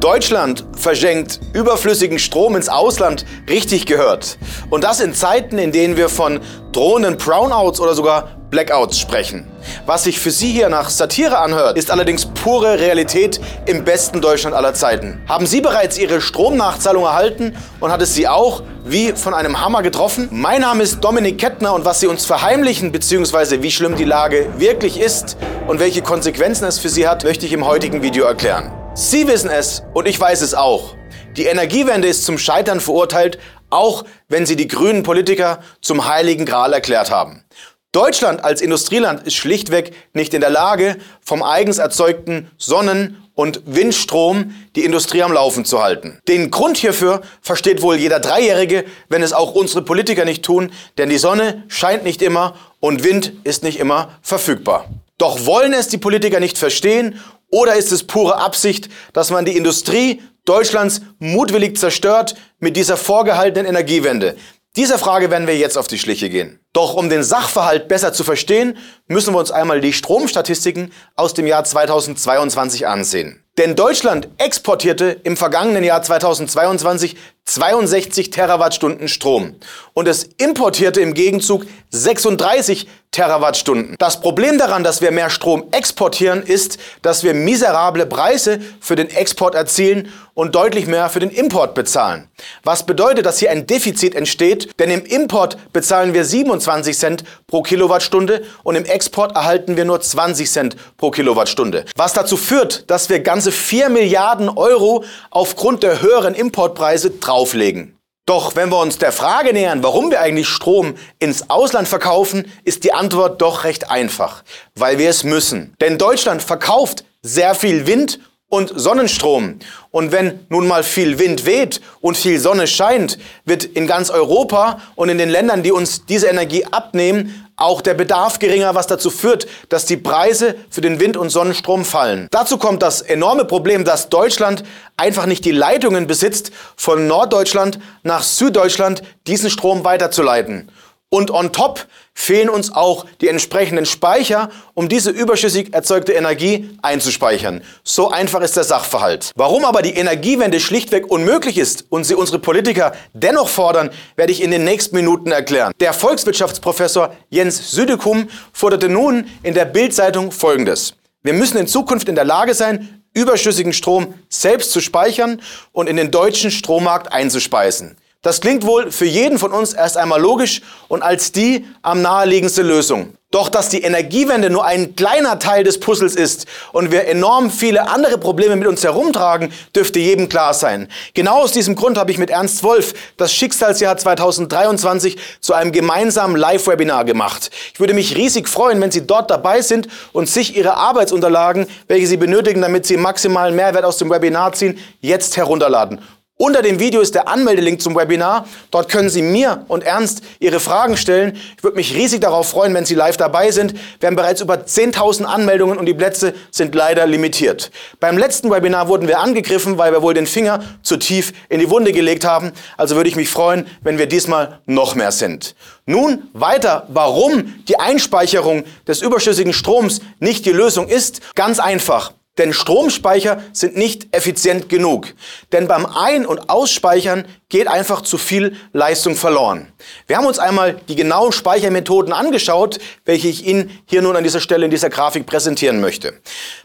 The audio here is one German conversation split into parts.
Deutschland verschenkt überflüssigen Strom ins Ausland, richtig gehört. Und das in Zeiten, in denen wir von drohenden Brownouts oder sogar Blackouts sprechen. Was sich für Sie hier nach Satire anhört, ist allerdings pure Realität im besten Deutschland aller Zeiten. Haben Sie bereits Ihre Stromnachzahlung erhalten und hat es Sie auch wie von einem Hammer getroffen? Mein Name ist Dominik Kettner und was Sie uns verheimlichen bzw. wie schlimm die Lage wirklich ist und welche Konsequenzen es für Sie hat, möchte ich im heutigen Video erklären. Sie wissen es und ich weiß es auch. Die Energiewende ist zum Scheitern verurteilt, auch wenn sie die grünen Politiker zum heiligen Gral erklärt haben. Deutschland als Industrieland ist schlichtweg nicht in der Lage, vom eigens erzeugten Sonnen- und Windstrom die Industrie am Laufen zu halten. Den Grund hierfür versteht wohl jeder Dreijährige, wenn es auch unsere Politiker nicht tun, denn die Sonne scheint nicht immer und Wind ist nicht immer verfügbar. Doch wollen es die Politiker nicht verstehen oder ist es pure Absicht, dass man die Industrie Deutschlands mutwillig zerstört mit dieser vorgehaltenen Energiewende? Dieser Frage werden wir jetzt auf die Schliche gehen. Doch um den Sachverhalt besser zu verstehen, müssen wir uns einmal die Stromstatistiken aus dem Jahr 2022 ansehen. Denn Deutschland exportierte im vergangenen Jahr 2022 62 Terawattstunden Strom und es importierte im Gegenzug 36 Terawattstunden. Das Problem daran, dass wir mehr Strom exportieren, ist, dass wir miserable Preise für den Export erzielen und deutlich mehr für den Import bezahlen. Was bedeutet, dass hier ein Defizit entsteht, denn im Import bezahlen wir 27 Cent pro Kilowattstunde und im Export erhalten wir nur 20 Cent pro Kilowattstunde. Was dazu führt, dass wir ganze 4 Milliarden Euro aufgrund der höheren Importpreise drauflegen. Doch wenn wir uns der Frage nähern, warum wir eigentlich Strom ins Ausland verkaufen, ist die Antwort doch recht einfach. Weil wir es müssen. Denn Deutschland verkauft sehr viel Wind und Sonnenstrom. Und wenn nun mal viel Wind weht und viel Sonne scheint, wird in ganz Europa und in den Ländern, die uns diese Energie abnehmen, auch der Bedarf geringer, was dazu führt, dass die Preise für den Wind- und Sonnenstrom fallen. Dazu kommt das enorme Problem, dass Deutschland einfach nicht die Leitungen besitzt, von Norddeutschland nach Süddeutschland diesen Strom weiterzuleiten. Und on top fehlen uns auch die entsprechenden Speicher, um diese überschüssig erzeugte Energie einzuspeichern. So einfach ist der Sachverhalt. Warum aber die Energiewende schlichtweg unmöglich ist und sie unsere Politiker dennoch fordern, werde ich in den nächsten Minuten erklären. Der Volkswirtschaftsprofessor Jens Südekum forderte nun in der Bildzeitung Folgendes. Wir müssen in Zukunft in der Lage sein, überschüssigen Strom selbst zu speichern und in den deutschen Strommarkt einzuspeisen. Das klingt wohl für jeden von uns erst einmal logisch und als die am naheliegendste Lösung. Doch dass die Energiewende nur ein kleiner Teil des Puzzles ist und wir enorm viele andere Probleme mit uns herumtragen, dürfte jedem klar sein. Genau aus diesem Grund habe ich mit Ernst Wolf das Schicksalsjahr 2023 zu einem gemeinsamen Live-Webinar gemacht. Ich würde mich riesig freuen, wenn Sie dort dabei sind und sich Ihre Arbeitsunterlagen, welche Sie benötigen, damit Sie maximalen Mehrwert aus dem Webinar ziehen, jetzt herunterladen. Unter dem Video ist der Anmeldelink zum Webinar. Dort können Sie mir und Ernst Ihre Fragen stellen. Ich würde mich riesig darauf freuen, wenn Sie live dabei sind. Wir haben bereits über 10.000 Anmeldungen und die Plätze sind leider limitiert. Beim letzten Webinar wurden wir angegriffen, weil wir wohl den Finger zu tief in die Wunde gelegt haben. Also würde ich mich freuen, wenn wir diesmal noch mehr sind. Nun weiter, warum die Einspeicherung des überschüssigen Stroms nicht die Lösung ist. Ganz einfach. Denn Stromspeicher sind nicht effizient genug. Denn beim Ein- und Ausspeichern geht einfach zu viel Leistung verloren. Wir haben uns einmal die genauen Speichermethoden angeschaut, welche ich Ihnen hier nun an dieser Stelle in dieser Grafik präsentieren möchte.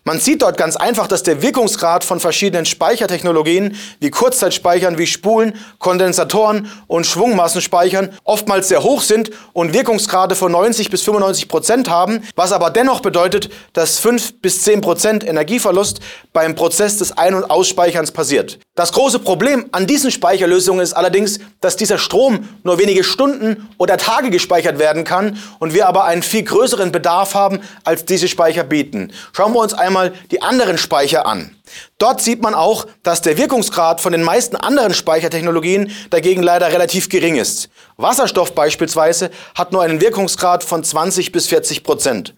Man sieht dort ganz einfach, dass der Wirkungsgrad von verschiedenen Speichertechnologien wie Kurzzeitspeichern, wie Spulen, Kondensatoren und Schwungmassenspeichern oftmals sehr hoch sind und Wirkungsgrade von 90 bis 95 Prozent haben, was aber dennoch bedeutet, dass 5 bis 10 Prozent Energieverlust beim Prozess des Ein- und Ausspeicherns passiert. Das große Problem an diesen Speicherlösungen Lösung ist allerdings, dass dieser Strom nur wenige Stunden oder Tage gespeichert werden kann und wir aber einen viel größeren Bedarf haben, als diese Speicher bieten. Schauen wir uns einmal die anderen Speicher an. Dort sieht man auch, dass der Wirkungsgrad von den meisten anderen Speichertechnologien dagegen leider relativ gering ist. Wasserstoff beispielsweise hat nur einen Wirkungsgrad von 20 bis 40 Prozent.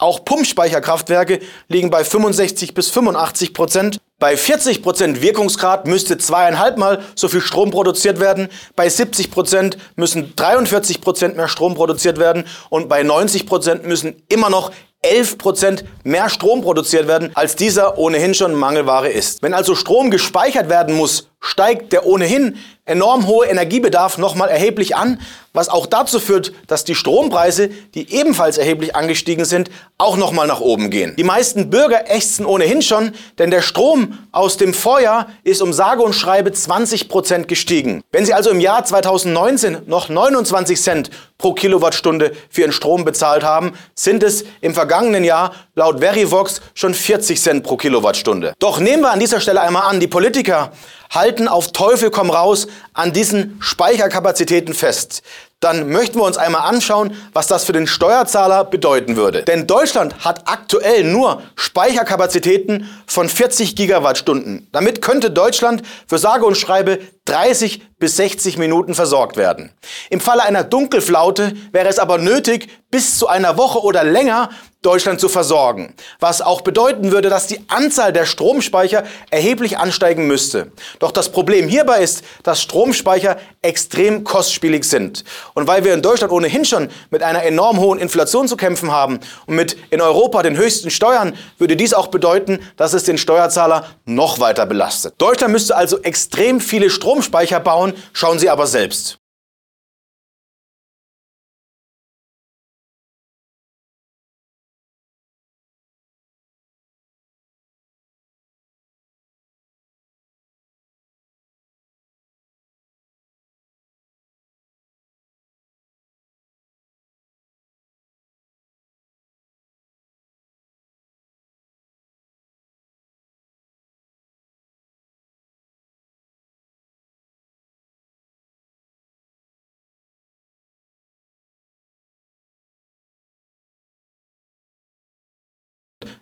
Auch Pumpspeicherkraftwerke liegen bei 65 bis 85 Prozent. Bei 40 Prozent Wirkungsgrad müsste zweieinhalb Mal so viel Strom produziert werden, bei 70 Prozent müssen 43 Prozent mehr Strom produziert werden. Und bei 90 Prozent müssen immer noch 11% mehr Strom produziert werden, als dieser ohnehin schon Mangelware ist. Wenn also Strom gespeichert werden muss, steigt der ohnehin enorm hohe Energiebedarf nochmal erheblich an, was auch dazu führt, dass die Strompreise, die ebenfalls erheblich angestiegen sind, auch nochmal nach oben gehen. Die meisten Bürger ächzen ohnehin schon, denn der Strom aus dem Vorjahr ist um sage und schreibe 20 Prozent gestiegen. Wenn Sie also im Jahr 2019 noch 29 Cent pro Kilowattstunde für Ihren Strom bezahlt haben, sind es im vergangenen Jahr laut Verivox schon 40 Cent pro Kilowattstunde. Doch nehmen wir an dieser Stelle einmal an, die Politiker halten auf Teufel komm raus an diesen Speicherkapazitäten fest dann möchten wir uns einmal anschauen, was das für den Steuerzahler bedeuten würde. Denn Deutschland hat aktuell nur Speicherkapazitäten von 40 Gigawattstunden. Damit könnte Deutschland für sage und schreibe 30 bis 60 Minuten versorgt werden. Im Falle einer Dunkelflaute wäre es aber nötig, bis zu einer Woche oder länger Deutschland zu versorgen, was auch bedeuten würde, dass die Anzahl der Stromspeicher erheblich ansteigen müsste. Doch das Problem hierbei ist, dass Stromspeicher extrem kostspielig sind. Und weil wir in Deutschland ohnehin schon mit einer enorm hohen Inflation zu kämpfen haben und mit in Europa den höchsten Steuern, würde dies auch bedeuten, dass es den Steuerzahler noch weiter belastet. Deutschland müsste also extrem viele Stromspeicher bauen, schauen Sie aber selbst.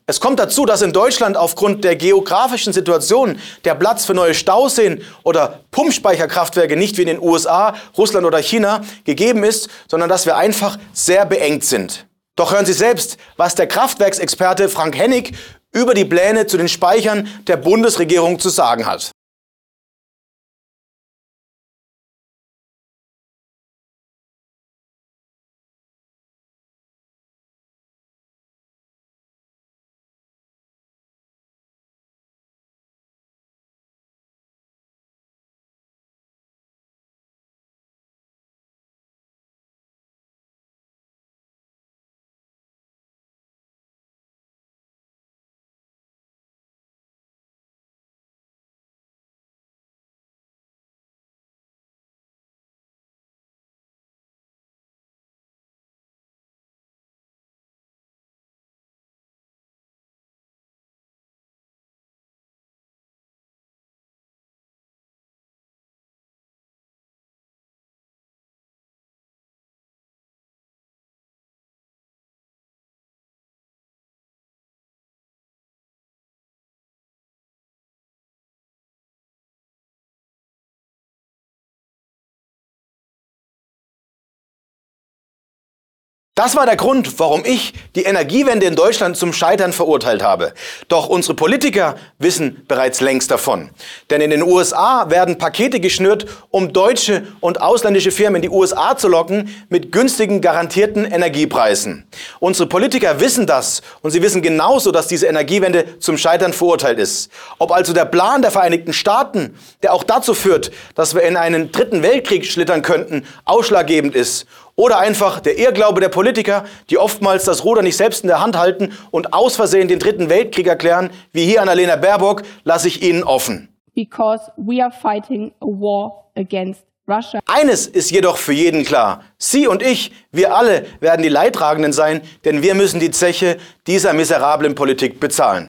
Es kommt dazu, dass in Deutschland aufgrund der geografischen Situation der Platz für neue Stauseen oder Pumpspeicherkraftwerke nicht wie in den USA, Russland oder China gegeben ist, sondern dass wir einfach sehr beengt sind. Doch hören Sie selbst, was der Kraftwerksexperte Frank Hennig über die Pläne zu den Speichern der Bundesregierung zu sagen hat. Das war der Grund, warum ich die Energiewende in Deutschland zum Scheitern verurteilt habe. Doch unsere Politiker wissen bereits längst davon. Denn in den USA werden Pakete geschnürt, um deutsche und ausländische Firmen in die USA zu locken mit günstigen garantierten Energiepreisen. Unsere Politiker wissen das und sie wissen genauso, dass diese Energiewende zum Scheitern verurteilt ist. Ob also der Plan der Vereinigten Staaten, der auch dazu führt, dass wir in einen dritten Weltkrieg schlittern könnten, ausschlaggebend ist oder einfach der Irrglaube der Politiker, die oftmals das Ruder nicht selbst in der Hand halten und aus Versehen den dritten Weltkrieg erklären, wie hier Annalena Baerbock, lasse ich Ihnen offen. Because we are fighting a war against Russia. Eines ist jedoch für jeden klar. Sie und ich, wir alle werden die Leidtragenden sein, denn wir müssen die Zeche dieser miserablen Politik bezahlen.